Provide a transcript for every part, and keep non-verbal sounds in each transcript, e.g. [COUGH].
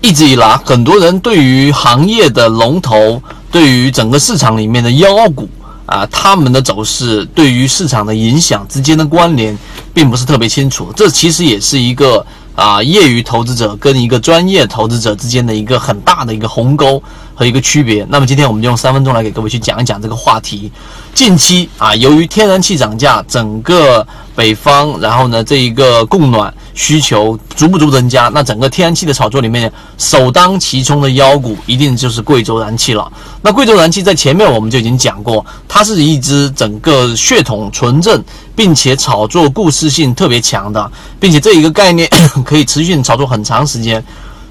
一直以来，很多人对于行业的龙头，对于整个市场里面的妖股啊，他们的走势对于市场的影响之间的关联，并不是特别清楚。这其实也是一个啊，业余投资者跟一个专业投资者之间的一个很大的一个鸿沟和一个区别。那么今天我们就用三分钟来给各位去讲一讲这个话题。近期啊，由于天然气涨价，整个北方，然后呢，这一个供暖。需求逐步逐步增加，那整个天然气的炒作里面，首当其冲的妖股一定就是贵州燃气了。那贵州燃气在前面我们就已经讲过，它是一支整个血统纯正，并且炒作故事性特别强的，并且这一个概念 [COUGHS] 可以持续炒作很长时间。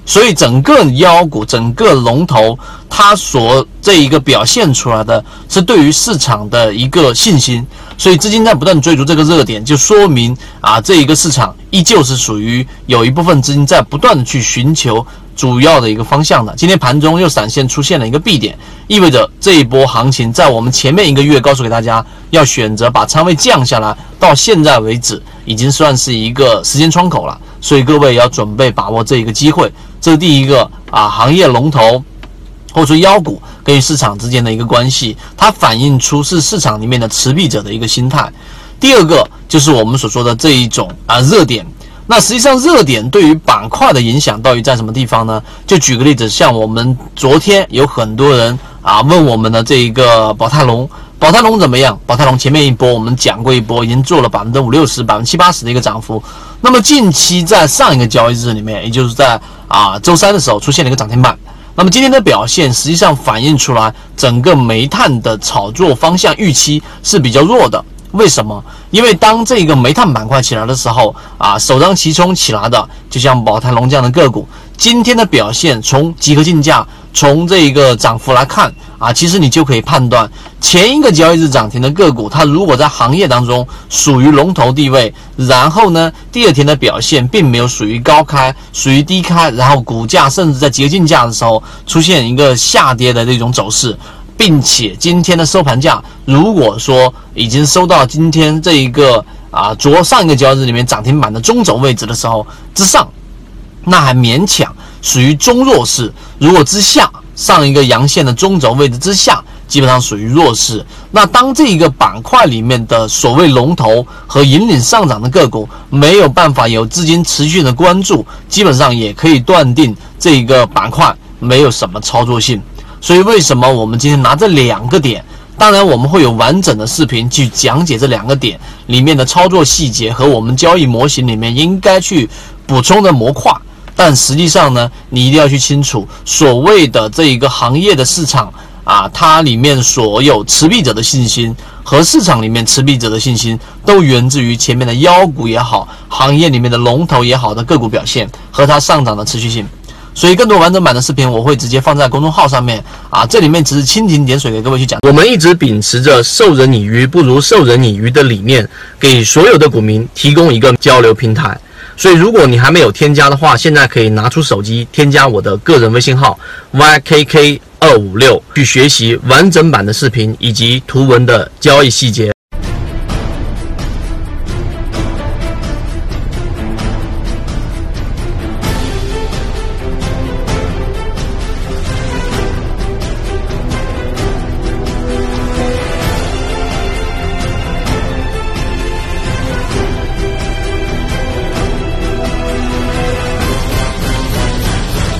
所以整个妖股、整个龙头，它所这一个表现出来的是对于市场的一个信心。所以资金在不断追逐这个热点，就说明啊，这一个市场依旧是属于有一部分资金在不断的去寻求主要的一个方向的。今天盘中又闪现出现了一个 B 点，意味着这一波行情在我们前面一个月告诉给大家要选择把仓位降下来，到现在为止已经算是一个时间窗口了。所以各位要准备把握这一个机会。这是第一个啊，行业龙头或者说妖股跟市场之间的一个关系，它反映出是市场里面的持币者的一个心态。第二个就是我们所说的这一种啊热点。那实际上热点对于板块的影响到底在什么地方呢？就举个例子，像我们昨天有很多人啊问我们的这一个宝泰隆。宝泰隆怎么样？宝泰隆前面一波我们讲过一波，已经做了百分之五六十、百分之七八十的一个涨幅。那么近期在上一个交易日里面，也就是在啊周三的时候出现了一个涨停板。那么今天的表现实际上反映出来，整个煤炭的炒作方向预期是比较弱的。为什么？因为当这个煤炭板块起来的时候啊，首当其冲起来的，就像宝泰隆这样的个股，今天的表现从集合竞价。从这个涨幅来看啊，其实你就可以判断，前一个交易日涨停的个股，它如果在行业当中属于龙头地位，然后呢，第二天的表现并没有属于高开，属于低开，然后股价甚至在集合竞价的时候出现一个下跌的这种走势，并且今天的收盘价如果说已经收到今天这一个啊昨上一个交易日里面涨停板的中轴位置的时候之上，那还勉强。属于中弱势，如果之下上一个阳线的中轴位置之下，基本上属于弱势。那当这一个板块里面的所谓龙头和引领上涨的个股没有办法有资金持续的关注，基本上也可以断定这一个板块没有什么操作性。所以为什么我们今天拿这两个点？当然我们会有完整的视频去讲解这两个点里面的操作细节和我们交易模型里面应该去补充的模块。但实际上呢，你一定要去清楚，所谓的这一个行业的市场啊，它里面所有持币者的信心和市场里面持币者的信心，都源自于前面的妖股也好，行业里面的龙头也好的个股表现和它上涨的持续性。所以，更多完整版的视频我会直接放在公众号上面啊，这里面只是蜻蜓点水给各位去讲。我们一直秉持着授人以鱼不如授人以渔的理念，给所有的股民提供一个交流平台。所以，如果你还没有添加的话，现在可以拿出手机添加我的个人微信号 ykk 二五六，去学习完整版的视频以及图文的交易细节。